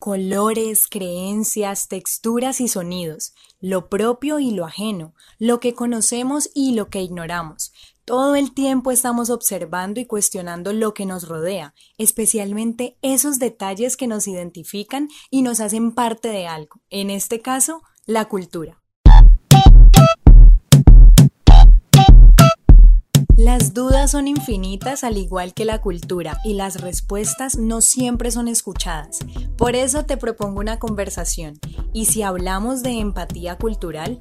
colores, creencias, texturas y sonidos, lo propio y lo ajeno, lo que conocemos y lo que ignoramos. Todo el tiempo estamos observando y cuestionando lo que nos rodea, especialmente esos detalles que nos identifican y nos hacen parte de algo, en este caso, la cultura. Las dudas son infinitas al igual que la cultura y las respuestas no siempre son escuchadas. Por eso te propongo una conversación. ¿Y si hablamos de empatía cultural?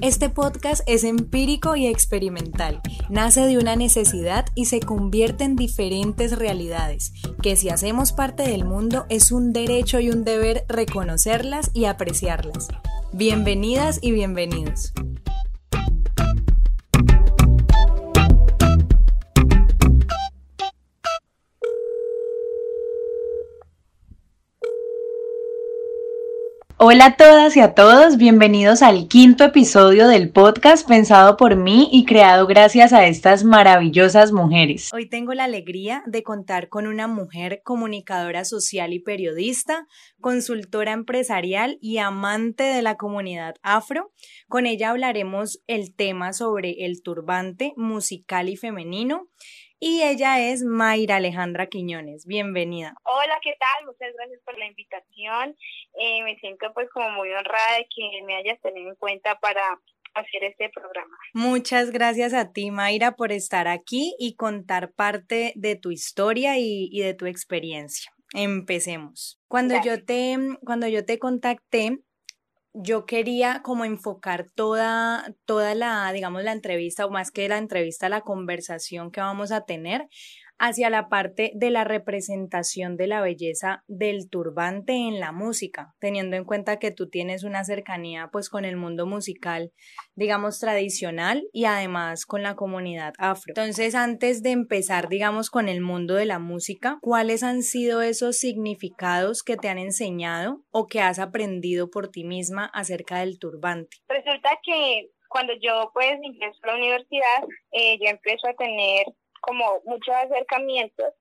Este podcast es empírico y experimental. Nace de una necesidad y se convierte en diferentes realidades, que si hacemos parte del mundo es un derecho y un deber reconocerlas y apreciarlas. Bienvenidas y bienvenidos. Hola a todas y a todos, bienvenidos al quinto episodio del podcast pensado por mí y creado gracias a estas maravillosas mujeres. Hoy tengo la alegría de contar con una mujer comunicadora social y periodista, consultora empresarial y amante de la comunidad afro. Con ella hablaremos el tema sobre el turbante musical y femenino y ella es Mayra Alejandra Quiñones. Bienvenida. Hola, ¿qué tal? Muchas gracias por la invitación. Eh, me siento pues como muy honrada de que me hayas tenido en cuenta para hacer este programa. Muchas gracias a ti, Mayra, por estar aquí y contar parte de tu historia y, y de tu experiencia. Empecemos. Cuando yo te, cuando yo te contacté, yo quería como enfocar toda, toda la, digamos, la entrevista, o más que la entrevista, la conversación que vamos a tener hacia la parte de la representación de la belleza del turbante en la música, teniendo en cuenta que tú tienes una cercanía pues con el mundo musical, digamos, tradicional y además con la comunidad afro. Entonces, antes de empezar, digamos, con el mundo de la música, ¿cuáles han sido esos significados que te han enseñado o que has aprendido por ti misma acerca del turbante? Resulta que cuando yo pues ingreso a la universidad, eh, yo empiezo a tener como muchos acercamientos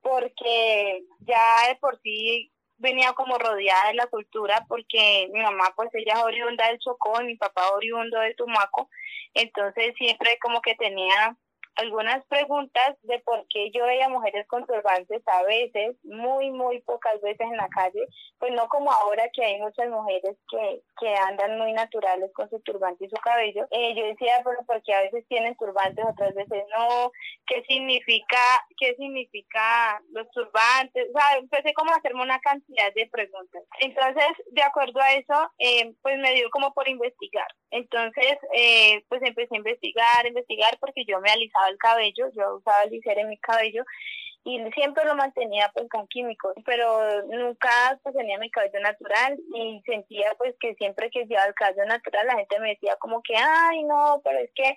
porque ya de por sí venía como rodeada de la cultura porque mi mamá pues ella es oriunda del Chocó y mi papá oriundo de Tumaco, entonces siempre como que tenía algunas preguntas de por qué yo veía mujeres con turbantes a veces, muy, muy pocas veces en la calle, pues no como ahora que hay muchas mujeres que, que andan muy naturales con su turbante y su cabello. Eh, yo decía, pero porque a veces tienen turbantes, otras veces no, ¿qué significa, qué significa los turbantes? O sea, empecé como a hacerme una cantidad de preguntas. Entonces, de acuerdo a eso, eh, pues me dio como por investigar. Entonces, eh, pues empecé a investigar, investigar, porque yo me alisaba el cabello, yo usaba el en mi cabello y siempre lo mantenía pues con químicos, pero nunca pues tenía mi cabello natural y sentía pues que siempre que llevaba el cabello natural la gente me decía como que ay no, pero es que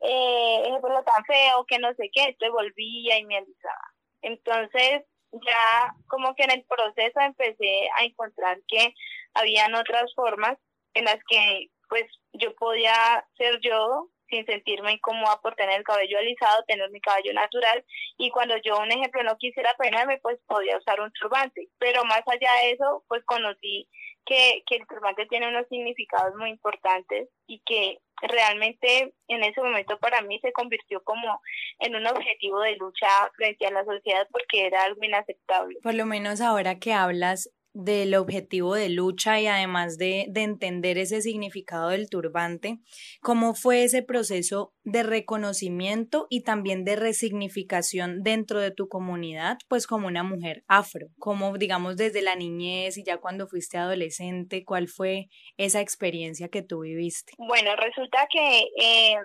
eh, es lo tan feo, que no sé qué, entonces volvía y me alisaba. Entonces ya como que en el proceso empecé a encontrar que habían otras formas en las que pues yo podía ser yo sin sentirme incómoda por tener el cabello alisado, tener mi cabello natural y cuando yo, un ejemplo, no quisiera peinarme, pues podía usar un turbante. Pero más allá de eso, pues conocí que, que el turbante tiene unos significados muy importantes y que realmente en ese momento para mí se convirtió como en un objetivo de lucha frente a la sociedad porque era algo inaceptable. Por lo menos ahora que hablas del objetivo de lucha y además de, de, entender ese significado del turbante, cómo fue ese proceso de reconocimiento y también de resignificación dentro de tu comunidad, pues como una mujer afro, como digamos desde la niñez y ya cuando fuiste adolescente, cuál fue esa experiencia que tú viviste. Bueno, resulta que eh,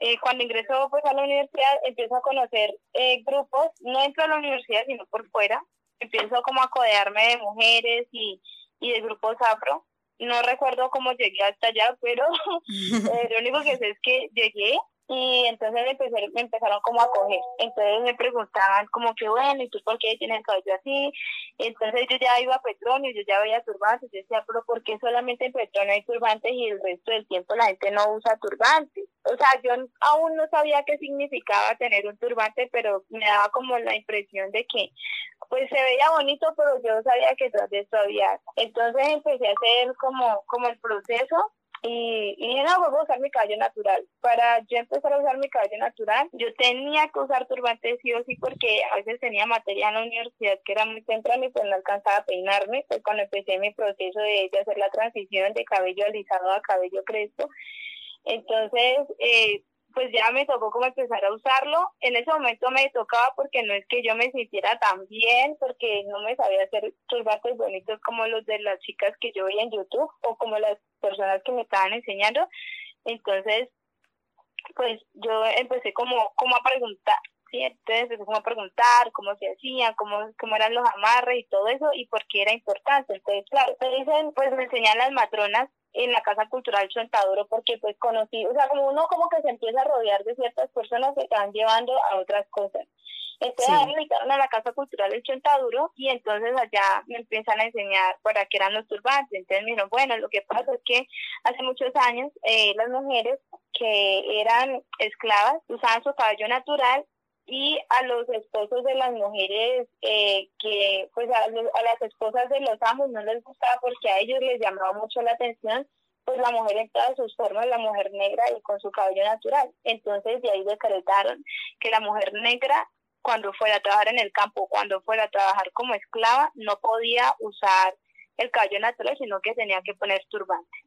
eh, cuando ingresó pues a la universidad empiezo a conocer eh, grupos, no dentro de la universidad sino por fuera, empiezo como a codearme de mujeres y, y de grupos afro. No recuerdo cómo llegué hasta allá, pero eh, lo único que sé es que llegué y entonces me, me empezaron como a coger. Entonces me preguntaban como que bueno, ¿y tú por qué tienes el cabello así? Entonces yo ya iba a Petronio, yo ya veía turbantes, yo decía, pero ¿por qué solamente en Petronio hay turbantes y el resto del tiempo la gente no usa turbantes? O sea, yo aún no sabía qué significaba tener un turbante, pero me daba como la impresión de que pues se veía bonito, pero yo sabía que eso había. Entonces empecé a hacer como, como el proceso y, y dije, no, voy a usar mi cabello natural. Para yo empezar a usar mi cabello natural, yo tenía que usar turbante sí o sí porque a veces tenía materia en la universidad que era muy temprano y pues no alcanzaba a peinarme. Pues cuando empecé mi proceso de, de hacer la transición de cabello alisado a cabello crespo, entonces, eh, pues ya me tocó como empezar a usarlo. En ese momento me tocaba porque no es que yo me sintiera tan bien, porque no me sabía hacer turbantes bonitos como los de las chicas que yo veía en YouTube o como las personas que me estaban enseñando. Entonces, pues yo empecé como, como a preguntar, ¿sí? Entonces empecé como a preguntar cómo se hacían, cómo, cómo eran los amarres y todo eso y por qué era importante. Entonces, claro, me dicen, pues me enseñan las matronas en la Casa Cultural Chontaduro porque pues conocí, o sea, como uno como que se empieza a rodear de ciertas personas que están llevando a otras cosas. Entonces sí. me invitaron a la Casa Cultural del Chontaduro y entonces allá me empiezan a enseñar para qué eran los turbantes. Entonces me dijeron, bueno, lo que pasa es que hace muchos años eh, las mujeres que eran esclavas usaban su cabello natural y a los esposos de las mujeres eh, que pues a, a, las esposas de los amos no les gustaba porque a ellos les llamaba mucho la atención pues la mujer en todas sus formas, la mujer negra y con su cabello natural. Entonces de ahí decretaron que la mujer negra cuando fuera a trabajar en el campo, cuando fuera a trabajar como esclava, no podía usar el cabello natural, sino que tenía que poner turbante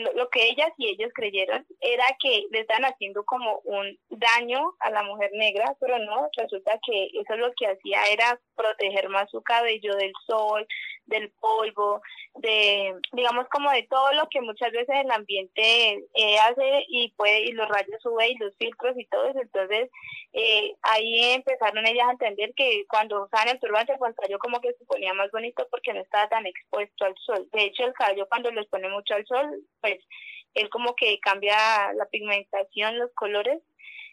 lo, que ellas y ellos creyeron era que le estaban haciendo como un daño a la mujer negra, pero no, resulta que eso lo que hacía era proteger más su cabello del sol, del polvo, de, digamos, como de todo lo que muchas veces el ambiente eh, hace y puede, y los rayos UV y los filtros y todo eso. Entonces, eh, ahí empezaron ellas a entender que cuando usaban el turbante, el cabello como que se ponía más bonito porque no estaba tan expuesto al sol. De hecho, el cabello cuando lo pone mucho al sol, pues él como que cambia la pigmentación, los colores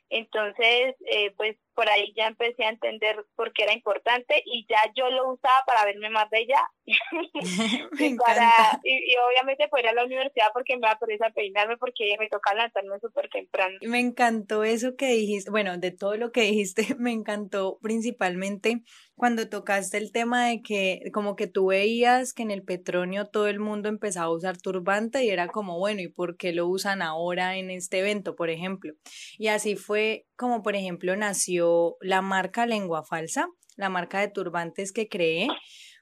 entonces, eh, pues por ahí ya empecé a entender por qué era importante y ya yo lo usaba para verme más bella y, para, y, obviamente para ir a la universidad porque me da pereza peinarme porque me toca lanzarme súper temprano. Me encantó eso que dijiste, bueno, de todo lo que dijiste, me encantó principalmente cuando tocaste el tema de que como que tú veías que en el petróleo todo el mundo empezaba a usar turbante y era como, bueno, ¿y por qué lo usan ahora en este evento, por ejemplo? Y así fue como, por ejemplo, nació la marca Lengua Falsa, la marca de turbantes que creé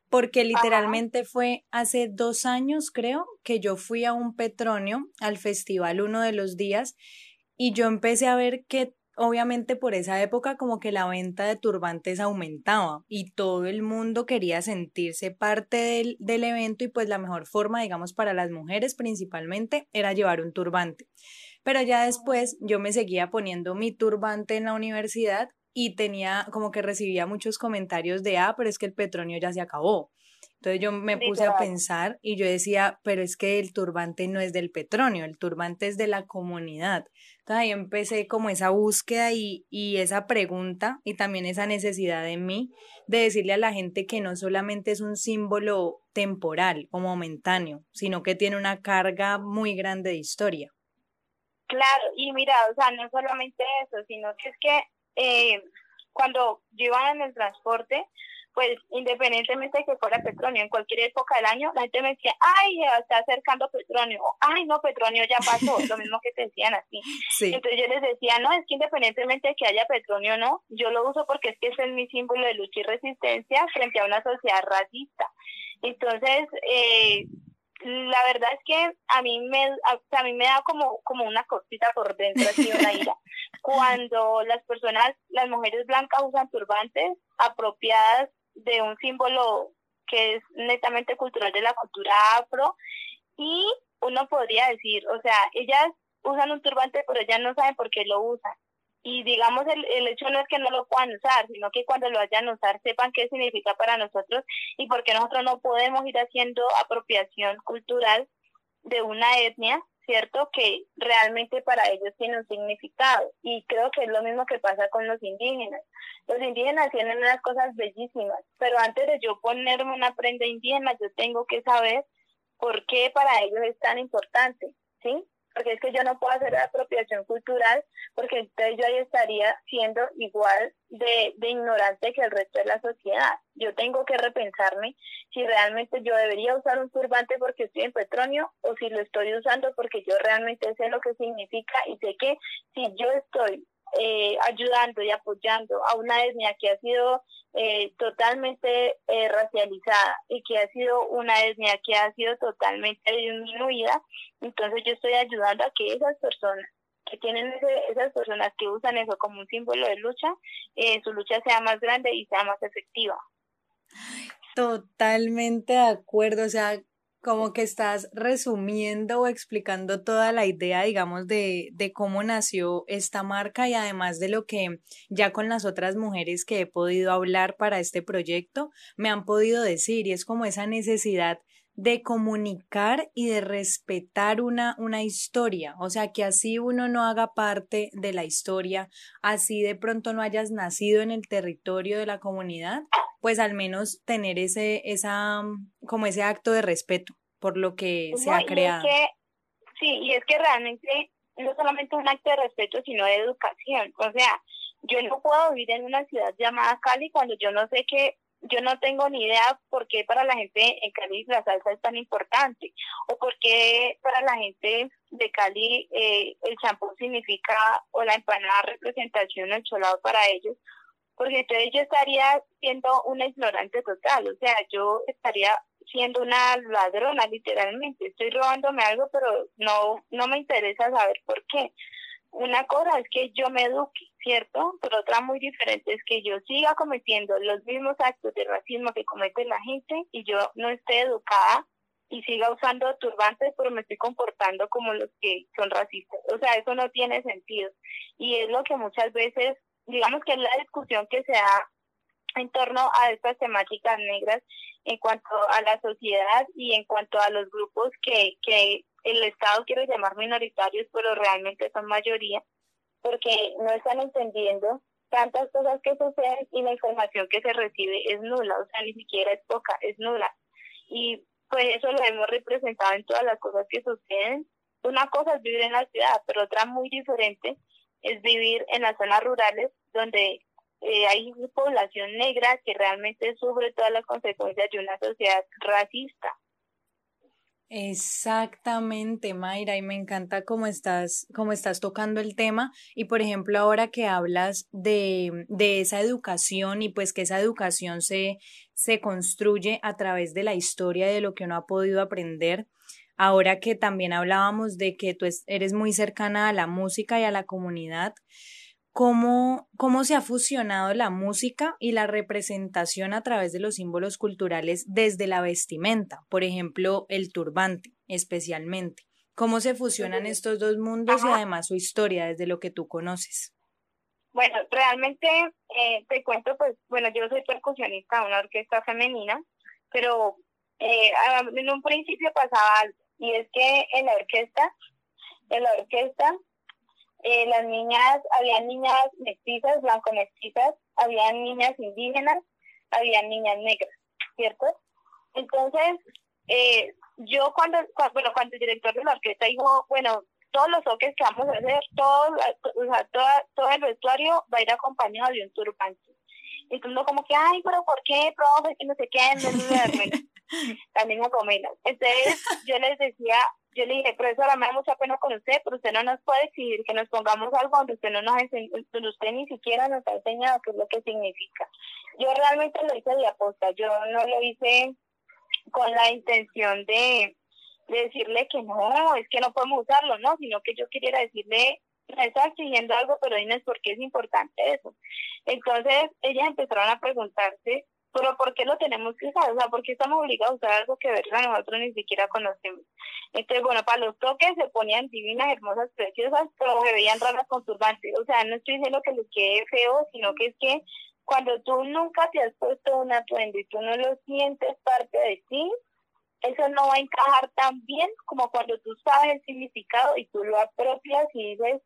porque literalmente fue hace dos años, creo, que yo fui a un Petronio, al festival uno de los días, y yo empecé a ver que obviamente por esa época como que la venta de turbantes aumentaba y todo el mundo quería sentirse parte del, del, evento y pues la mejor forma, digamos, para las mujeres principalmente era llevar un turbante. Pero ya después yo me seguía poniendo mi turbante en la universidad y tenía como que recibía muchos comentarios de, ah, pero es que el petróleo ya se acabó. Entonces yo me puse a pensar y yo decía, pero es que el turbante no es del petróleo, el turbante es de la comunidad. Entonces ahí empecé como esa búsqueda y, y esa pregunta y también esa necesidad de mí de decirle a la gente que no solamente es un símbolo temporal o momentáneo, sino que tiene una carga muy grande de historia. Claro, y mira, o sea, no solamente eso, sino que es que eh, cuando yo iba en el transporte, pues independientemente de que fuera petróleo, en cualquier época del año, la gente me decía, ay, se está acercando petróleo, o ay, no, petróleo ya pasó, lo mismo que te decían así. Entonces yo les decía, no, es que independientemente de que haya petróleo o no, yo lo uso porque es que ese es mi símbolo de lucha y resistencia frente a una sociedad racista. Entonces, eh, la verdad es que a mí me a, mí me da como como una cosita por dentro así una ira cuando las personas las mujeres blancas usan turbantes apropiadas de un símbolo que es netamente cultural de la cultura afro y uno podría decir, o sea, ellas usan un turbante pero ellas no saben por qué lo usan. Y digamos, el, el hecho no es que no lo puedan usar, sino que cuando lo vayan a usar sepan qué significa para nosotros y porque nosotros no podemos ir haciendo apropiación cultural de una etnia ¿cierto? Que realmente para ellos tiene un significado. Y creo que es lo mismo que pasa con los indígenas. Los indígenas tienen unas cosas bellísimas, pero antes de yo ponerme una prenda indígena, yo tengo que saber por qué para ellos es tan importante, ¿sí? Porque es que yo no puedo hacer apropiación cultural, porque entonces yo ahí estaría siendo igual de, de ignorante que el resto de la sociedad. Yo tengo que repensarme si realmente yo debería usar un turbante porque estoy en petróleo o si lo estoy usando porque yo realmente sé lo que significa y sé que si yo estoy eh, ayudando y apoyando a una etnia que ha sido eh, totalmente eh, racializada y que ha sido una etnia que ha sido totalmente disminuida, entonces yo estoy ayudando a que esas personas que tienen esas personas que usan eso como un símbolo de lucha, su lucha sea más grande y sea más efectiva. Totalmente de acuerdo, o sea, como que estás resumiendo o explicando toda la idea, digamos, de, de, cómo nació esta marca y además de lo que ya con las otras mujeres que he podido hablar para este proyecto me han podido decir y es como esa necesidad de comunicar y de respetar una, una historia, o sea, que así uno no haga parte de la historia, así de pronto no hayas nacido en el territorio de la comunidad, pues al menos tener ese, esa, como ese acto de respeto por lo que se ha creado. sí, y es que realmente no solamente un acto de respeto, sino de educación. O sea, yo no puedo vivir en una ciudad llamada Cali cuando yo no sé que yo no tengo ni idea por qué para la gente en Cali la salsa es tan importante o por qué para la gente de Cali eh, el champú significa o la empanada representación el cholado para ellos porque entonces yo estaría siendo una ignorante total, o sea, yo estaría siendo una ladrona literalmente, estoy robándome algo, pero no, no me interesa saber por qué. Una cosa es que yo me eduque, ¿cierto? Pero otra muy diferente es que yo siga cometiendo los mismos actos de racismo que comete la gente y yo no esté educada y siga usando turbantes, pero me estoy comportando como los que son racistas. O sea, eso no tiene sentido. Y es lo que muchas veces digamos que es la discusión que se da en torno a estas temáticas negras en cuanto a la sociedad y en cuanto a los grupos que, que el Estado quiere llamar minoritarios, pero realmente son mayoría, porque no están entendiendo tantas cosas que suceden y la información que se recibe es nula, o sea, ni siquiera es poca, es nula. Y pues eso lo hemos representado en todas las cosas que suceden. Una cosa es vivir en la ciudad, pero otra muy diferente es vivir en las zonas rurales donde eh, hay población negra que realmente sufre todas las consecuencias de una sociedad racista. Exactamente, Mayra, y me encanta cómo estás, cómo estás tocando el tema. Y por ejemplo, ahora que hablas de, de esa educación y pues que esa educación se, se construye a través de la historia de lo que uno ha podido aprender, ahora que también hablábamos de que tú eres muy cercana a la música y a la comunidad, ¿cómo, cómo se ha fusionado la música y la representación a través de los símbolos culturales desde la vestimenta? Por ejemplo, el turbante, especialmente. ¿Cómo se fusionan estos dos mundos y además su historia desde lo que tú conoces? Bueno, realmente eh, te cuento, pues, bueno, yo soy percusionista de una orquesta femenina, pero eh, en un principio pasaba algo y es que en la orquesta, en la orquesta, eh, las niñas, había niñas mestizas, blanco-mestizas, había niñas indígenas, había niñas negras, ¿cierto? Entonces, eh, yo cuando, bueno, cuando el director de la orquesta dijo, bueno, todos los toques que vamos a hacer, todo, o sea, todo el vestuario va a ir acompañado de un turbante. Todo como que, ay, pero ¿por qué, profe? Que no sé qué, no, no, también a comerlas. Entonces yo les decía, yo le dije, profesora, me da mucha pena con usted, pero usted no nos puede exigir que nos pongamos algo donde usted no nos donde usted ni siquiera nos ha enseñado qué es lo que significa. Yo realmente lo hice de aposta, yo no lo hice con la intención de, de decirle que no, es que no podemos usarlo, no, sino que yo quería decirle, me está exigiendo algo, pero dime por qué es importante eso. Entonces ellas empezaron a preguntarse pero ¿por qué lo tenemos que usar? O sea, ¿por qué estamos obligados a usar algo que verdad nosotros ni siquiera conocemos? Entonces, bueno, para los toques se ponían divinas, hermosas, preciosas, pero se veían raras con turbantes. O sea, no estoy diciendo que les quede feo, sino que es que cuando tú nunca te has puesto un atuendo y tú no lo sientes parte de ti, eso no va a encajar tan bien como cuando tú sabes el significado y tú lo apropias y dices,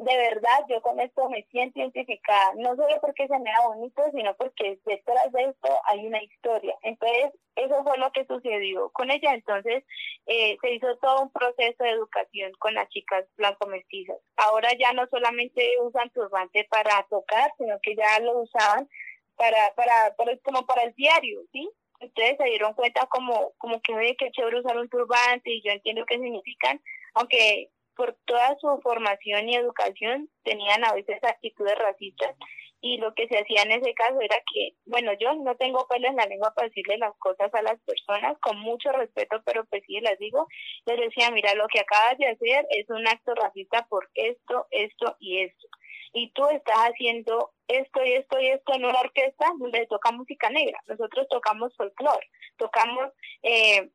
de verdad, yo con esto me siento identificada, no solo porque se me da bonito, sino porque detrás de esto hay una historia. Entonces, eso fue lo que sucedió con ella. Entonces, eh, se hizo todo un proceso de educación con las chicas blanco-mestizas. Ahora ya no solamente usan turbante para tocar, sino que ya lo usaban para, para, para como para el diario, ¿sí? Ustedes se dieron cuenta como, como que, ve que chévere usar un turbante y yo entiendo qué significan, aunque por toda su formación y educación tenían a veces actitudes racistas y lo que se hacía en ese caso era que, bueno, yo no tengo pelo en la lengua para decirle las cosas a las personas con mucho respeto, pero pues sí las digo, les decía, mira, lo que acabas de hacer es un acto racista por esto, esto y esto. Y tú estás haciendo esto y esto y esto en una orquesta donde toca música negra. Nosotros tocamos folclore, tocamos eh,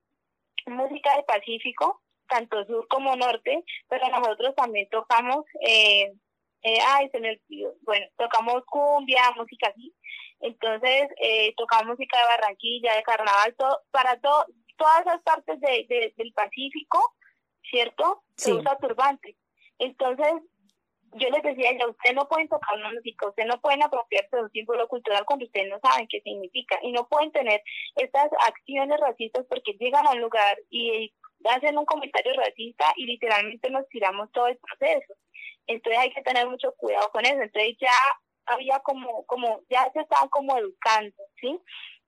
música del Pacífico, tanto sur como norte, pero nosotros también tocamos, eh, eh, ay, se me bueno, tocamos cumbia, música así, entonces eh, tocamos música de Barranquilla, de Carnaval, todo, para todo, todas esas partes de, del Pacífico, ¿cierto? Se usa turbante. Entonces, yo les decía ya, usted no pueden tocar una música, usted no pueden apropiarse de un símbolo cultural cuando ustedes no saben qué significa y no pueden tener estas acciones racistas porque llegan a un lugar y hacen un comentario racista y literalmente nos tiramos todo el proceso. Entonces hay que tener mucho cuidado con eso. Entonces ya había como, como, ya se estaban como educando, ¿sí?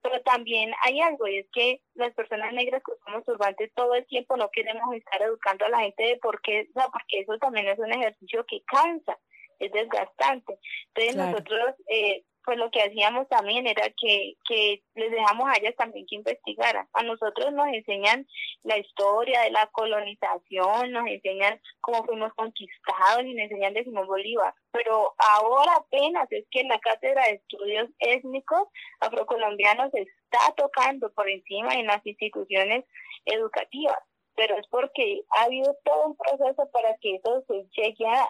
Pero también hay algo, y es que las personas negras que usamos turbantes todo el tiempo no queremos estar educando a la gente de por qué, o porque eso también es un ejercicio que cansa, es desgastante. Entonces nosotros eh, pues lo que hacíamos también era que, que les dejamos a ellas también que investigaran. A nosotros nos enseñan la historia de la colonización, nos enseñan cómo fuimos conquistados y nos enseñan de Simón Bolívar. Pero ahora apenas es que la Cátedra de Estudios Étnicos Afrocolombianos está tocando por encima en las instituciones educativas. Pero es porque ha habido todo un proceso para que eso se llegue a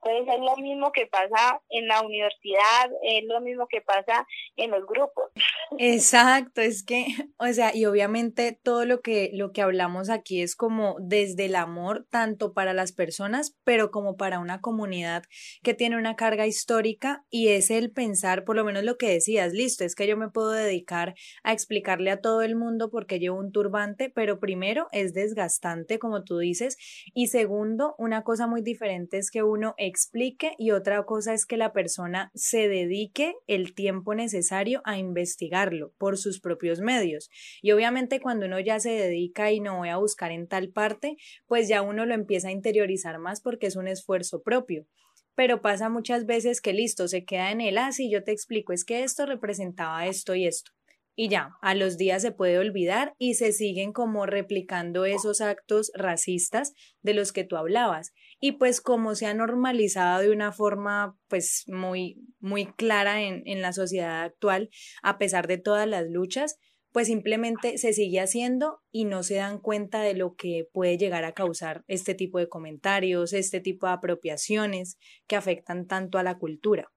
Puede ser lo mismo que pasa en la universidad, es lo mismo que pasa en los grupos. Exacto, es que, o sea, y obviamente todo lo que, lo que hablamos aquí es como desde el amor, tanto para las personas, pero como para una comunidad que tiene una carga histórica y es el pensar, por lo menos lo que decías, listo, es que yo me puedo dedicar a explicarle a todo el mundo por qué llevo un turbante, pero primero es desgastante, como tú dices, y segundo, una cosa muy diferente es que uno explique y otra cosa es que la persona se dedique el tiempo necesario a investigarlo por sus propios medios. Y obviamente cuando uno ya se dedica y no voy a buscar en tal parte, pues ya uno lo empieza a interiorizar más porque es un esfuerzo propio pero pasa muchas veces que listo, se queda en el así, yo te explico, es que esto representaba esto y esto y ya, a los días se puede olvidar y se siguen como replicando esos actos racistas de los que tú hablabas. Y pues como se ha normalizado de una forma pues muy, muy clara en, en la sociedad actual, a pesar de todas las luchas, pues simplemente se sigue haciendo y no se dan cuenta de lo que puede llegar a causar este tipo de comentarios, este tipo de apropiaciones que afectan tanto a la cultura.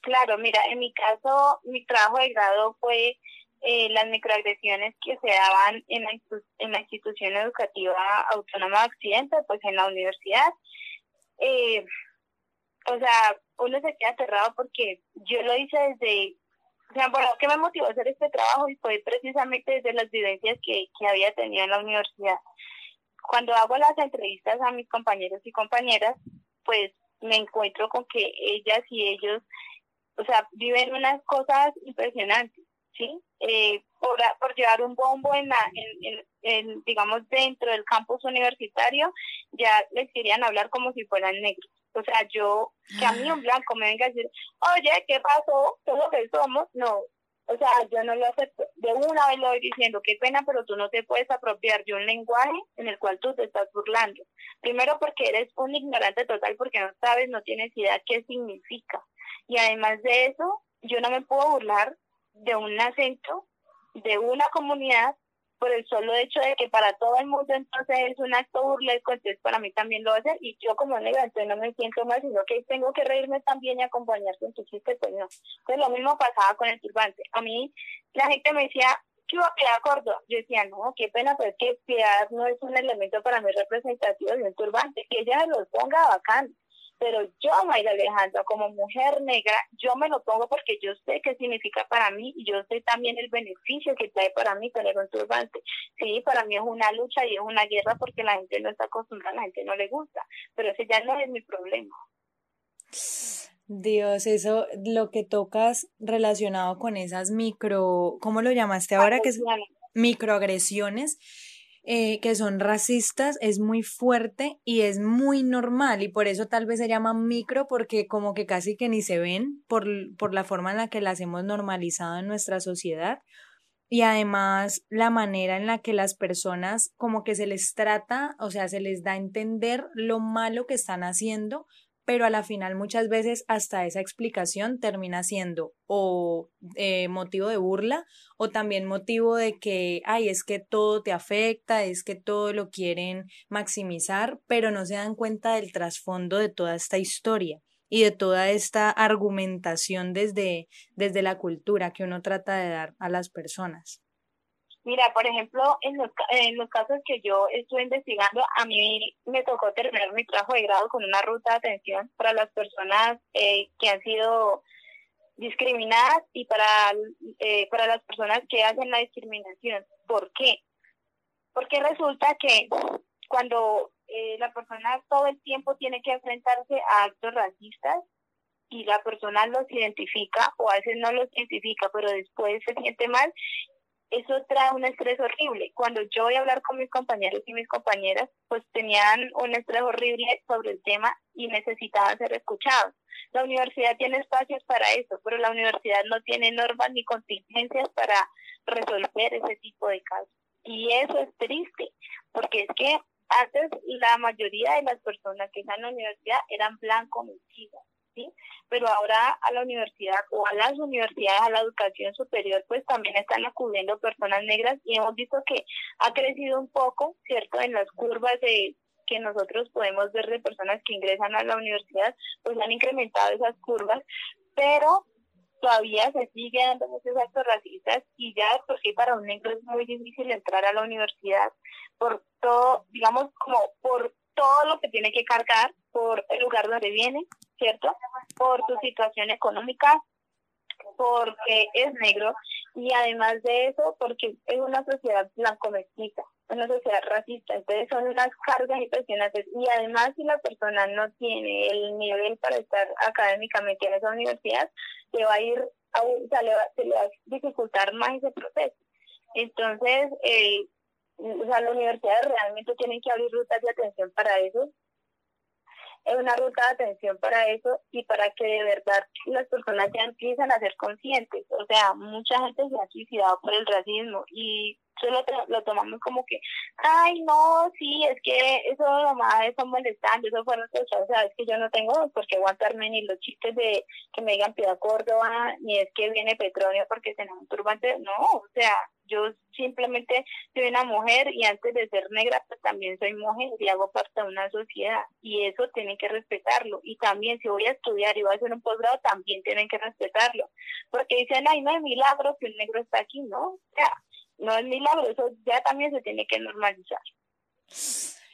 Claro, mira, en mi caso, mi trabajo de grado fue eh, las microagresiones que se daban en la, en la institución educativa autónoma de Occidente, pues en la universidad. Eh, o sea, uno se queda aterrado porque yo lo hice desde, o sea, bueno, ¿qué me motivó a hacer este trabajo? Y fue precisamente desde las vivencias que, que había tenido en la universidad. Cuando hago las entrevistas a mis compañeros y compañeras, pues me encuentro con que ellas y ellos o sea, viven unas cosas impresionantes, ¿sí? Eh, por, por llevar un bombo en, la, en, en, digamos, dentro del campus universitario, ya les querían hablar como si fueran negros. O sea, yo, que a mí un blanco me venga a decir, oye, ¿qué pasó? Todo que somos, no. O sea, yo no lo acepto. De una vez lo voy diciendo, qué pena, pero tú no te puedes apropiar de un lenguaje en el cual tú te estás burlando. Primero porque eres un ignorante total, porque no sabes, no tienes idea qué significa. Y además de eso, yo no me puedo burlar de un acento de una comunidad por el solo hecho de que para todo el mundo entonces es un acto burlesco, entonces para mí también lo va a hacer y yo como negra entonces no me siento mal, sino que tengo que reírme también y acompañar con tu chiste, pues no. Entonces lo mismo pasaba con el turbante. A mí la gente me decía, a Piedad Córdoba. Yo decía, no, qué pena, pero es que Piedad no es un elemento para mí representativo de un turbante, que ella lo ponga bacán. Pero yo, Mayra Alejandra, como mujer negra, yo me lo pongo porque yo sé qué significa para mí y yo sé también el beneficio que trae para mí tener un turbante. Sí, para mí es una lucha y es una guerra porque la gente no está acostumbrada, la gente no le gusta, pero ese ya no es mi problema. Dios, eso, lo que tocas relacionado con esas micro, ¿cómo lo llamaste ahora? Que es microagresiones eh, que son racistas, es muy fuerte y es muy normal y por eso tal vez se llama micro porque como que casi que ni se ven por, por la forma en la que las hemos normalizado en nuestra sociedad. Y además la manera en la que las personas como que se les trata, o sea, se les da a entender lo malo que están haciendo pero a la final muchas veces hasta esa explicación termina siendo o eh, motivo de burla o también motivo de que, ay, es que todo te afecta, es que todo lo quieren maximizar, pero no se dan cuenta del trasfondo de toda esta historia y de toda esta argumentación desde, desde la cultura que uno trata de dar a las personas. Mira, por ejemplo, en los, en los casos que yo estuve investigando, a mí me tocó terminar mi trabajo de grado con una ruta de atención para las personas eh, que han sido discriminadas y para, eh, para las personas que hacen la discriminación. ¿Por qué? Porque resulta que cuando eh, la persona todo el tiempo tiene que enfrentarse a actos racistas y la persona los identifica o a veces no los identifica, pero después se siente mal eso trae un estrés horrible. Cuando yo voy a hablar con mis compañeros y mis compañeras, pues tenían un estrés horrible sobre el tema y necesitaban ser escuchados. La universidad tiene espacios para eso, pero la universidad no tiene normas ni contingencias para resolver ese tipo de casos. Y eso es triste, porque es que antes la mayoría de las personas que están en la universidad eran blanco mentiras pero ahora a la universidad o a las universidades, a la educación superior, pues también están acudiendo personas negras y hemos visto que ha crecido un poco, ¿cierto? En las curvas de que nosotros podemos ver de personas que ingresan a la universidad, pues han incrementado esas curvas, pero todavía se sigue dando muchos actos racistas y ya porque para un negro es muy difícil entrar a la universidad por todo, digamos como por todo lo que tiene que cargar por el lugar donde viene, ¿cierto? Por su situación económica, porque es negro y además de eso porque es una sociedad blanco mestiza, una sociedad racista, entonces son unas cargas impresionantes y además si la persona no tiene el nivel para estar académicamente en esa universidad, se va a ir, a, o sea, le se le va a dificultar más ese proceso. Entonces, eh, o sea, las universidades realmente tienen que abrir rutas de atención para eso. Es una ruta de atención para eso y para que de verdad las personas ya empiezan a ser conscientes. O sea, mucha gente se ha suicidado por el racismo y solo lo tomamos como que, ay, no, sí, es que eso nomás está molestando, eso fueron cosas, o sea, es que yo no tengo por qué aguantarme ni los chistes de que me digan Piedad Córdoba, ni es que viene petróleo porque tenemos un turbante, no, o sea, yo simplemente soy una mujer y antes de ser negra pues también soy mujer y hago parte de una sociedad y eso tienen que respetarlo. Y también si voy a estudiar y voy a hacer un posgrado también tienen que respetarlo. Porque dicen ay no es milagro que un negro está aquí no sea no es milagro eso ya también se tiene que normalizar.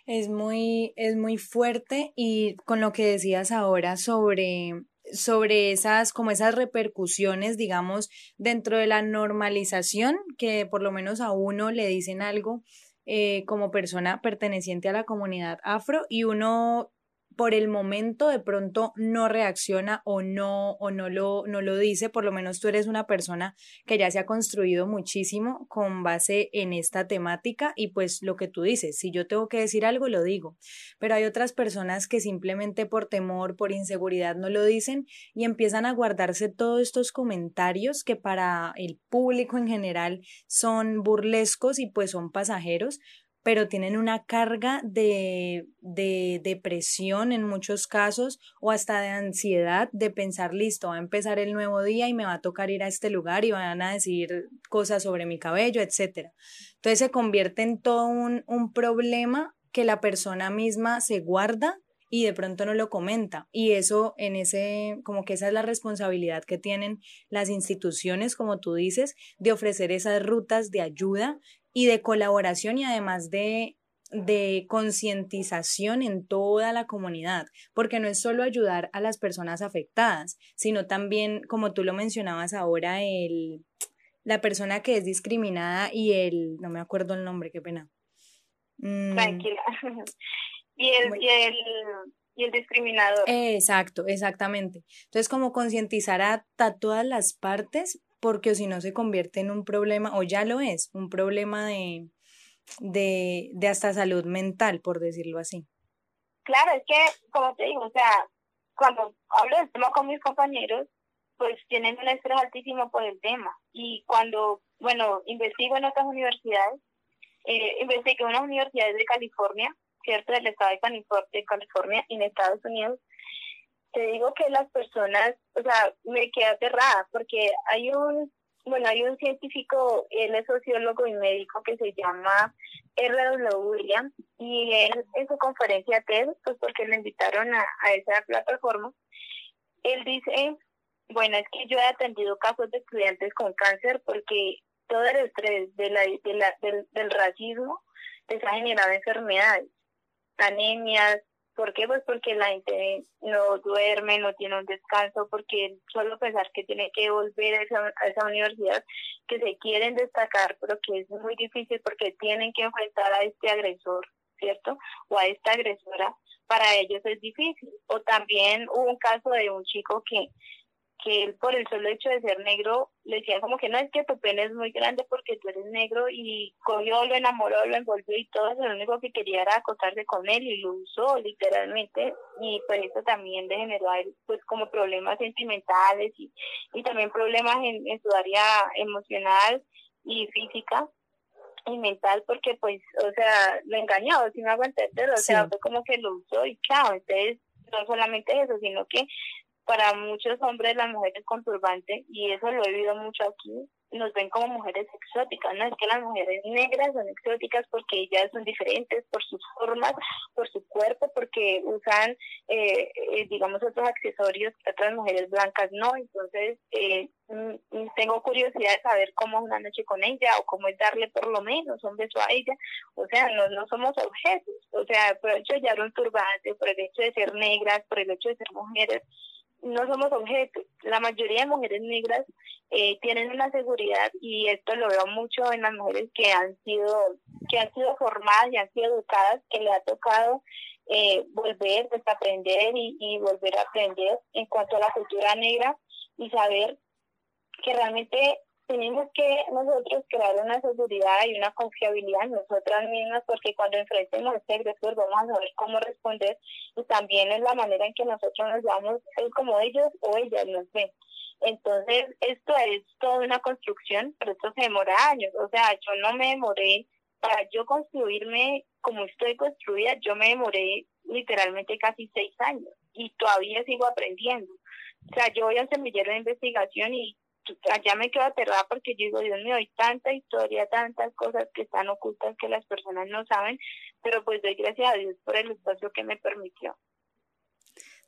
Es muy es muy fuerte y con lo que decías ahora sobre sobre esas, como esas repercusiones, digamos, dentro de la normalización, que por lo menos a uno le dicen algo eh, como persona perteneciente a la comunidad afro y uno por el momento de pronto no reacciona o no o no lo no lo dice, por lo menos tú eres una persona que ya se ha construido muchísimo con base en esta temática y pues lo que tú dices, si yo tengo que decir algo lo digo, pero hay otras personas que simplemente por temor, por inseguridad no lo dicen y empiezan a guardarse todos estos comentarios que para el público en general son burlescos y pues son pasajeros, pero tienen una carga de, de, depresión en muchos casos o hasta de ansiedad de pensar, listo, va a empezar el nuevo día y me va a tocar ir a este lugar y van a decir cosas sobre mi cabello, etc. Entonces se convierte en todo un, un problema que la persona misma se guarda y de pronto no lo comenta. Y eso, en ese, como que esa es la responsabilidad que tienen las instituciones, como tú dices, de ofrecer esas rutas de ayuda y de colaboración y además de de concientización en toda la comunidad, porque no es solo ayudar a las personas afectadas, sino también, como tú lo mencionabas ahora, el, la persona que es discriminada y el, no me acuerdo el nombre, qué pena. Mm. Tranquila. y, el, y, el, y el discriminador. Exacto, exactamente. Entonces, como concientizar a, todas las partes, porque si no se convierte en un problema, o ya lo es, un problema de, de, de hasta salud mental, por decirlo así. Claro, es que, como te digo, o sea, cuando hablo del tema con mis compañeros, pues tienen un estrés altísimo por el tema. Y cuando, bueno, investigo en otras universidades, eh, investigué en unas universidades de California, ¿cierto? Del estado de California, en Estados Unidos. Te digo que las personas, o sea, me quedé aterrada porque hay un bueno, hay un científico, él es sociólogo y médico que se llama R.W. Williams y él en su conferencia TED, pues porque le invitaron a, esa plataforma, él dice, bueno, es que yo he atendido casos de estudiantes con cáncer porque todo el estrés de la, del, del racismo les ha generado enfermedades, anemias, ¿Por qué? Pues porque la gente no duerme, no tiene un descanso, porque solo pensar que tiene que volver a esa, a esa universidad, que se quieren destacar, pero que es muy difícil porque tienen que enfrentar a este agresor, ¿cierto? O a esta agresora, para ellos es difícil. O también hubo un caso de un chico que que él por el solo hecho de ser negro le decía como que no es que tu pene es muy grande porque tú eres negro y cogió, lo enamoró, lo envolvió y todo eso, lo único que quería era acostarse con él y lo usó literalmente. Y por eso también le generó a él pues como problemas sentimentales y, y también problemas en, en su área emocional y física y mental porque pues, o sea, lo engañó, si no aguanté, o sea, fue como que lo usó y chao, entonces no solamente eso, sino que para muchos hombres las mujeres con turbante, y eso lo he vivido mucho aquí, nos ven como mujeres exóticas, no es que las mujeres negras son exóticas porque ellas son diferentes por sus formas, por su cuerpo, porque usan, eh, eh, digamos, otros accesorios que otras mujeres blancas no, entonces eh, mm, mm, tengo curiosidad de saber cómo es una noche con ella o cómo es darle por lo menos un beso a ella, o sea, no, no somos objetos, o sea, por el hecho de llevar un turbante, por el hecho de ser negras, por el hecho de ser mujeres, no somos objetos. La mayoría de mujeres negras eh, tienen una seguridad y esto lo veo mucho en las mujeres que han sido que han sido formadas y han sido educadas, que le ha tocado eh, volver, desaprender y, y volver a aprender en cuanto a la cultura negra y saber que realmente tenemos que nosotros crear una seguridad y una confiabilidad en nosotras mismas porque cuando enfrentemos este agresor vamos a saber cómo responder y también es la manera en que nosotros nos vamos como ellos o ellas nos ven. Entonces, esto es toda una construcción, pero esto se demora años. O sea, yo no me demoré para yo construirme como estoy construida, yo me demoré literalmente casi seis años y todavía sigo aprendiendo. O sea, yo voy a un semillero de investigación y allá me quedo aterrada porque yo digo, Dios mío, hay tanta historia, tantas cosas que están ocultas que las personas no saben, pero pues doy gracias a Dios por el espacio que me permitió.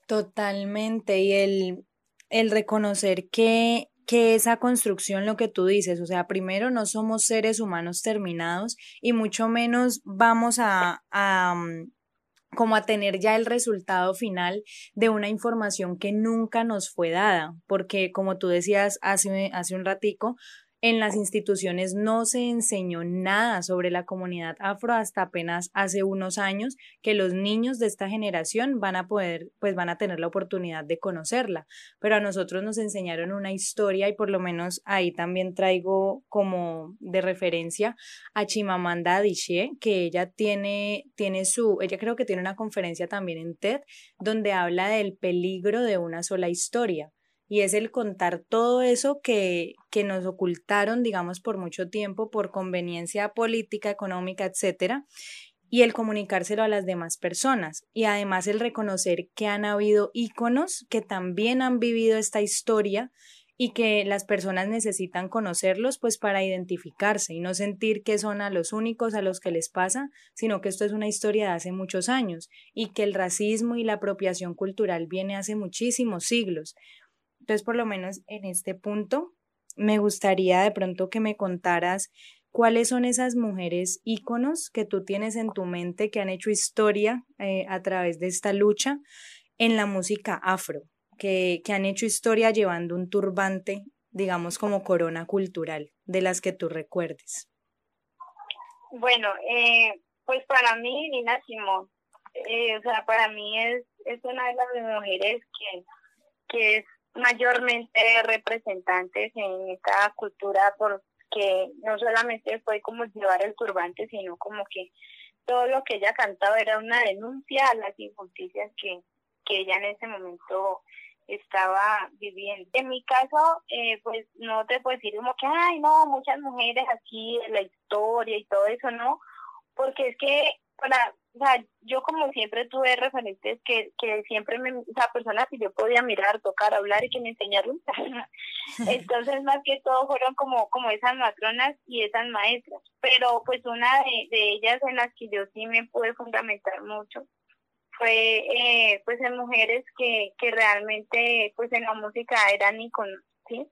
Totalmente, y el, el reconocer que, que esa construcción, lo que tú dices, o sea, primero no somos seres humanos terminados y mucho menos vamos a, mm, como a tener ya el resultado final de una información que nunca nos fue dada, porque como tú decías hace, hace un ratico, en las instituciones no se enseñó nada sobre la comunidad afro hasta apenas hace unos años que los niños de esta generación van a poder, pues van a tener la oportunidad de conocerla. Pero a nosotros nos enseñaron una historia y por lo menos ahí también traigo como de referencia a Chimamanda Adichie, que ella tiene, tiene su, ella creo que tiene una conferencia también en TED donde habla del peligro de una sola historia y es el contar todo eso que, que nos ocultaron, digamos, por mucho tiempo, por conveniencia política, económica, etcétera, y el comunicárselo a las demás personas y además el reconocer que han habido íconos que también han vivido esta historia y que las personas necesitan conocerlos pues para identificarse y no sentir que son a los únicos a los que les pasa, sino que esto es una historia de hace muchos años y que el racismo y la apropiación cultural viene hace muchísimos siglos. Entonces, por lo menos en este punto, me gustaría de pronto que me contaras cuáles son esas mujeres íconos que tú tienes en tu mente que han hecho historia eh, a través de esta lucha en la música afro que, han hecho historia llevando un turbante, digamos, como corona cultural, de las que tú recuerdes. Bueno, eh, pues para mí, Nina Simón, eh, o sea, para mí es, es una de las mujeres que, que es mayormente representantes en esta cultura porque no solamente fue como llevar el turbante, sino como que todo lo que ella cantaba era una denuncia a las injusticias que, que ella en ese momento estaba viviendo. En mi caso, eh, pues no te puedo decir como que, ay, no, muchas mujeres aquí la historia y todo eso, no, porque es que para, o sea, yo como siempre tuve referentes que, que siempre me, o sea, personas que yo podía mirar, tocar, hablar y que me enseñaron. Entonces, más que todo fueron como, como esas matronas y esas maestras. Pero pues una de, de ellas en las que yo sí me pude fundamentar mucho fue eh, pues en mujeres que, que realmente pues en la música eran iconos, ¿sí?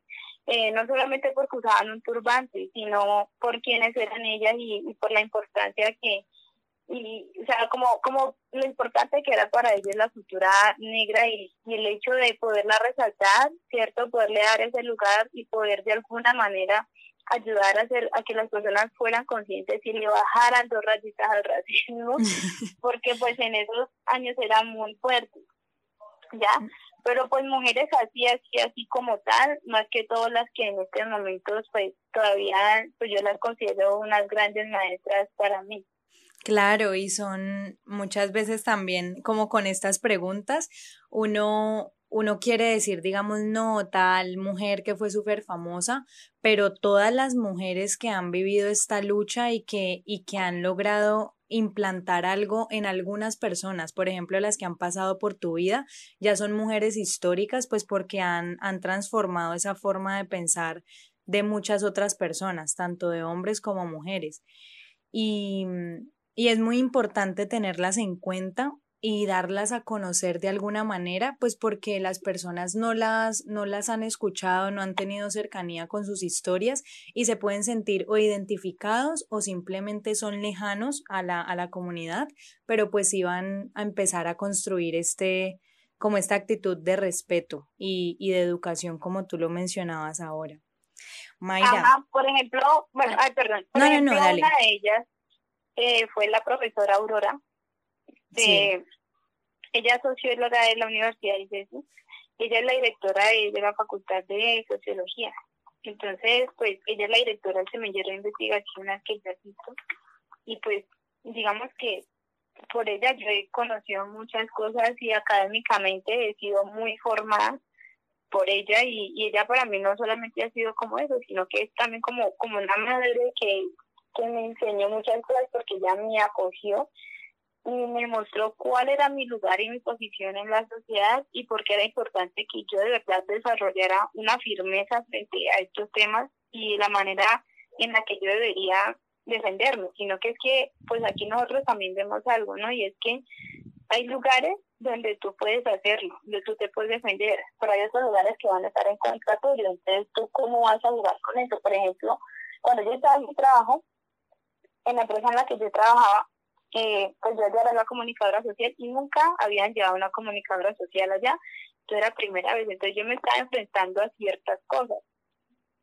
Eh, no solamente porque usaban un turbante, sino por quienes eran ellas y, por la importancia que, y o sea, como, como lo importante que era para ellas la cultura negra y, y, el hecho de poderla resaltar, ¿cierto? Poderle dar ese lugar y poder de alguna manera ayudar a hacer a que las personas fueran conscientes y le bajaran dos rayitas al racismo, porque pues en esos años era muy fuerte, ¿ya? Pero pues mujeres así, así, así como tal, más que todas las que en estos momentos pues todavía, pues yo las considero unas grandes maestras para mí. Claro, y son muchas veces también como con estas preguntas, uno uno quiere decir, digamos, no, tal mujer que fue súper famosa, pero todas las mujeres que han vivido esta lucha y que, y que han logrado implantar algo en algunas personas, por ejemplo, las que han pasado por tu vida, ya son mujeres históricas, pues porque han, han transformado esa forma de pensar de muchas otras personas, tanto de hombres como mujeres. Y, y es muy importante tenerlas en cuenta y darlas a conocer de alguna manera, pues porque las personas no las, no las han escuchado, no han tenido cercanía con sus historias y se pueden sentir o identificados o simplemente son lejanos a la, a la comunidad, pero pues iban a empezar a construir este, como esta actitud de respeto y, y de educación como tú lo mencionabas ahora. Mayra. por ejemplo, bueno, ay, perdón. Por ejemplo, Una de ellas eh, fue la profesora Aurora de, ella es socióloga de la Universidad de Jesús, ella es la directora de, la Facultad de Sociología. Entonces, pues ella es la directora del semillero de investigación que ya visto y pues digamos que por ella yo he conocido muchas cosas y académicamente he sido muy formada por ella y, y ella para mí no solamente ha sido como eso, sino que es también como, como una madre que, que me enseñó muchas cosas porque ella me acogió y me mostró cuál era mi lugar y mi posición en la sociedad y por qué era importante que yo de verdad desarrollara una firmeza frente a estos temas y la manera en la que yo debería defenderme, sino que es que pues aquí nosotros también vemos algo, ¿no? Y es que hay lugares donde tú puedes hacerlo, donde tú te puedes defender, pero hay otros lugares que van a estar en contra tuyo, entonces tú cómo vas a jugar con eso, por ejemplo, cuando yo estaba en mi trabajo, en la empresa en la que yo trabajaba, eh, pues yo ya era la comunicadora social y nunca habían llevado una comunicadora social allá. Entonces era primera vez, entonces yo me estaba enfrentando a ciertas cosas.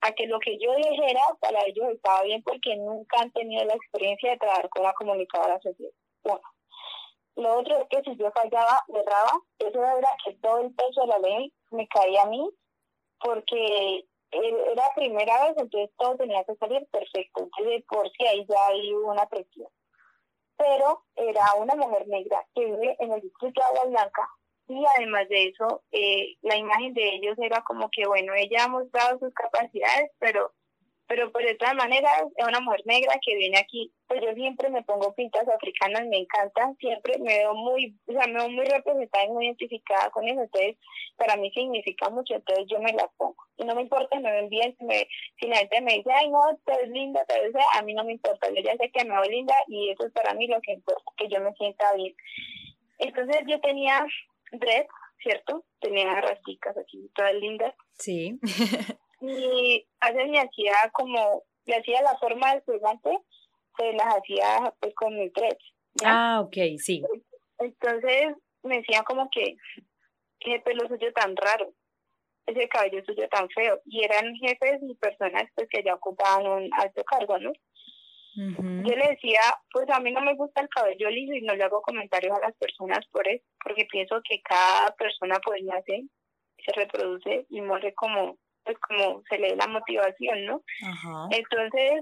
A que lo que yo dijera para ellos estaba bien porque nunca han tenido la experiencia de trabajar con la comunicadora social. Bueno. Lo otro es que si yo fallaba, erraba, eso era que todo el peso de la ley me caía a mí porque era primera vez, entonces todo tenía que salir perfecto. Entonces, por si ahí ya hay una presión pero era una mujer negra que vive en el distrito de Agua Blanca y además de eso, eh, la imagen de ellos era como que, bueno, ella ha mostrado sus capacidades, pero pero pues de todas maneras es una mujer negra que viene aquí pues yo siempre me pongo pintas africanas, me encantan, siempre me veo muy, o sea, me veo muy representada y muy identificada con eso, entonces para mí significa mucho, entonces yo me las pongo. Y no me importa, me ven bien, si, me, si la gente me dice, ay no, te ves linda, te ves, a mí no me importa, yo ya sé que me veo linda y eso es para mí lo que importa, que yo me sienta bien. Entonces yo tenía dread, ¿cierto? Tenía rasticas aquí, todas lindas. Sí. y a veces me hacía como, le hacía la forma del turbante, se las hacía pues con mi dread. Ah, ok, sí. Entonces me decía como que, qué pelo suyo tan raro, ese cabello suyo tan feo. Y eran jefes y personas pues que ya ocupaban un alto cargo, ¿no? Yo le decía, pues a mí no me gusta el cabello liso y no le hago comentarios a las personas por eso, porque pienso que cada persona pues nace, se reproduce y muere como, pues como se le dé la motivación, ¿no? Entonces,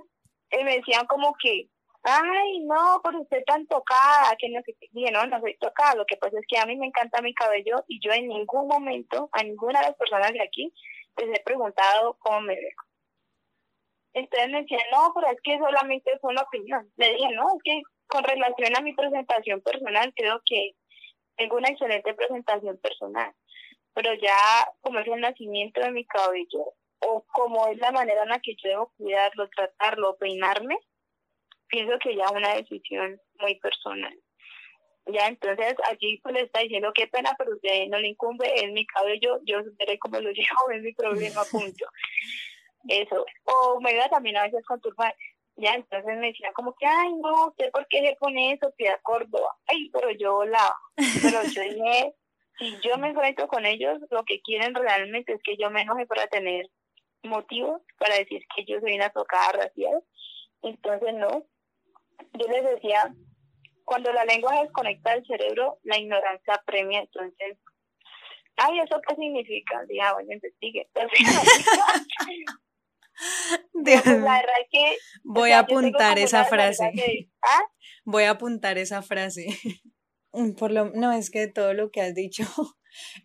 eh, me decían como que, ay, no, por usted tan tocada, que no sé qué, dije, no, no soy tocada, lo que pasa es que a mí me encanta mi cabello y yo en ningún momento, a ninguna de las personas de aquí, les he preguntado cómo me veo. Entonces me decían, no, pero es que solamente es una opinión. Le dije, no, es que con relación a mi presentación personal, creo que tengo una excelente presentación personal. Pero ya, como es el nacimiento de mi cabello, o como es la manera en la que yo debo cuidarlo, tratarlo, peinarme, pienso que ya es una decisión muy personal. Ya, entonces allí pues le está diciendo, qué pena, pero usted no le incumbe, es mi cabello, yo veré cómo lo llevo, es mi problema, punto eso. O me iba también a veces con turbantes. Ya, entonces me decían como que, ay, no, ¿usted por qué se pone eso, tía Córdoba? Ay, pero yo la... Pero yo dije, si yo me enfrento con ellos, lo que quieren realmente es que yo me enoje para tener motivos para decir que yo soy una tocada racial. Entonces, no. Yo les decía, cuando la lengua desconecta del cerebro, la ignorancia premia. Entonces, ay, ¿eso qué significa? Dije, ah, bueno, investigue. Pues, Voy a apuntar esa frase. ¿ah? Voy a apuntar esa frase. Por lo, no, es que todo lo que has dicho,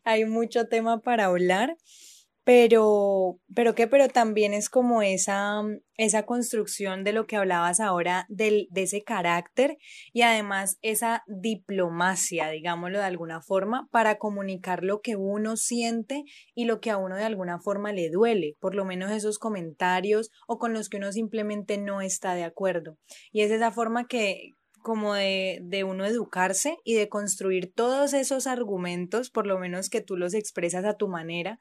hay mucho tema para hablar pero, pero qué, pero también es como esa, esa construcción de lo que hablabas ahora del, de ese carácter y además esa diplomacia, digámoslo de alguna forma, para comunicar lo que uno siente y lo que a uno de alguna forma le duele, por lo menos esos comentarios o con los que uno simplemente no está de acuerdo. Y es esa forma que, como de, de, uno educarse y de construir todos esos argumentos, por lo menos que tú los expresas a tu manera,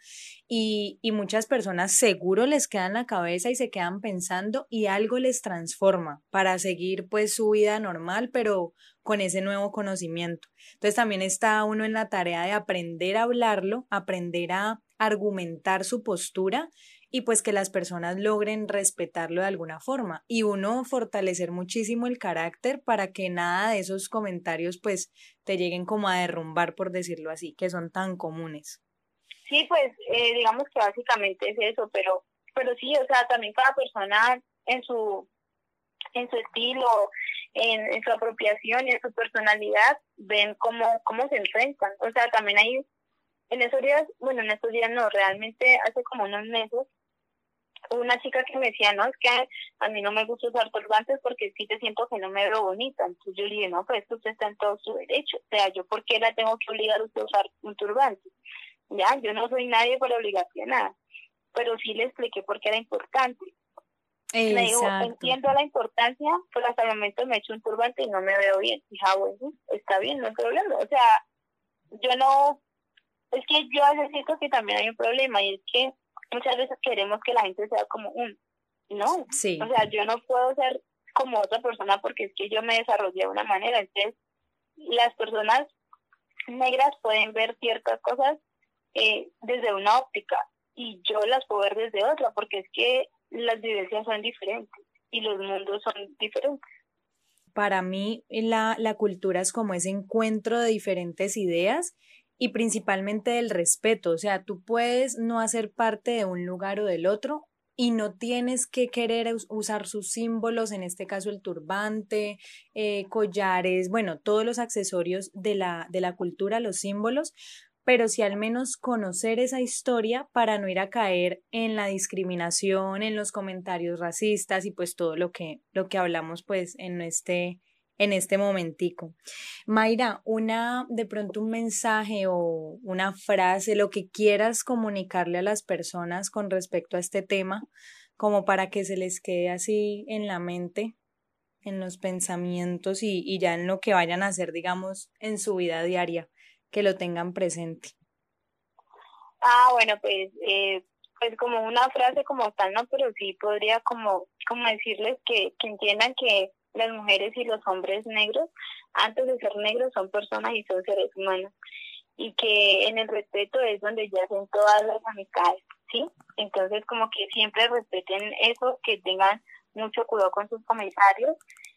y, y muchas personas seguro les quedan la cabeza y se quedan pensando y algo les transforma para seguir pues su vida normal, pero con ese nuevo conocimiento. Entonces también está uno en la tarea de aprender a hablarlo, aprender a argumentar su postura y pues que las personas logren respetarlo de alguna forma y uno fortalecer muchísimo el carácter para que nada de esos comentarios pues te lleguen como a derrumbar por decirlo así, que son tan comunes. Sí, pues eh, digamos que básicamente es eso, pero pero sí, o sea, también cada persona en su en su estilo, en, su apropiación y en su personalidad ven cómo cómo se enfrentan. O sea, también hay en esos días, bueno, en estos días no, realmente hace como unos meses una chica que me decía, no, es que a mí no me gusta usar turbantes porque sí te siento que no me veo bonita. Entonces yo le dije, no, pues usted está en todo su derecho. O sea, yo por qué la tengo que obligar a usted a usar un turbante. Ya, yo no soy nadie por obligación nada. Pero sí le expliqué por qué era importante. Le digo, entiendo la importancia, pero hasta el momento me he hecho un turbante y no me veo bien. Dije, ah, bueno, está bien, no hay problema. O sea, yo no, es que yo a veces siento que también hay un problema y es que muchas veces queremos que la gente sea como un, no, sí. o sea, yo no puedo ser como otra persona porque es que yo me desarrollé de una manera, entonces las personas negras pueden ver ciertas cosas eh, desde una óptica y yo las puedo ver desde otra porque es que las vivencias son diferentes y los mundos son diferentes. Para mí la, la cultura es como ese encuentro de diferentes ideas y principalmente del respeto, o sea, tú puedes no hacer parte de un lugar o del otro y no tienes que querer usar sus símbolos, en este caso el turbante, eh, collares, bueno, todos los accesorios de la, de la cultura, los símbolos, pero sí al menos conocer esa historia para no ir a caer en la discriminación, en los comentarios racistas y pues todo lo que, lo que hablamos pues en este, en este momentico. Mayra, una, de pronto un mensaje o una frase, lo que quieras comunicarle a las personas con respecto a este tema, como para que se les quede así en la mente, en los pensamientos y, y ya en lo que vayan a hacer, digamos, en su vida diaria, que lo tengan presente. Ah, bueno, pues, eh, pues como una frase como tal, no, pero sí podría como, como decirles que, que entiendan que las mujeres y los hombres negros, antes de ser negros, son personas y son seres humanos. Y que en el respeto es donde ya hacen todas las amistades, ¿sí? Entonces, como que siempre respeten eso, que tengan mucho cuidado con sus comentarios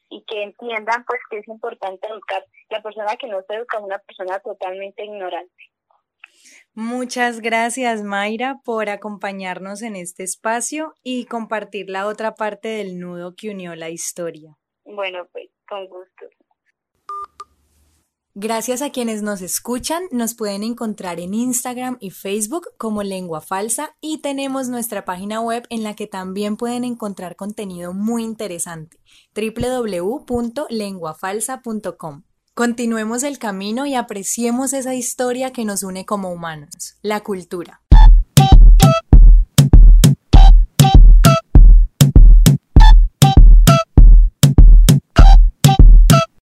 y que entiendan, pues, que es importante educar. La persona que no se educa es una persona totalmente ignorante. Muchas gracias, Mayra, por acompañarnos en este espacio y compartir la otra parte del nudo que unió la historia. Bueno, pues con gusto. Gracias a quienes nos escuchan, nos pueden encontrar en Instagram y Facebook como Lengua Falsa y tenemos nuestra página web en la que también pueden encontrar contenido muy interesante, www.lenguafalsa.com. Continuemos el camino y apreciemos esa historia que nos une como humanos, la cultura.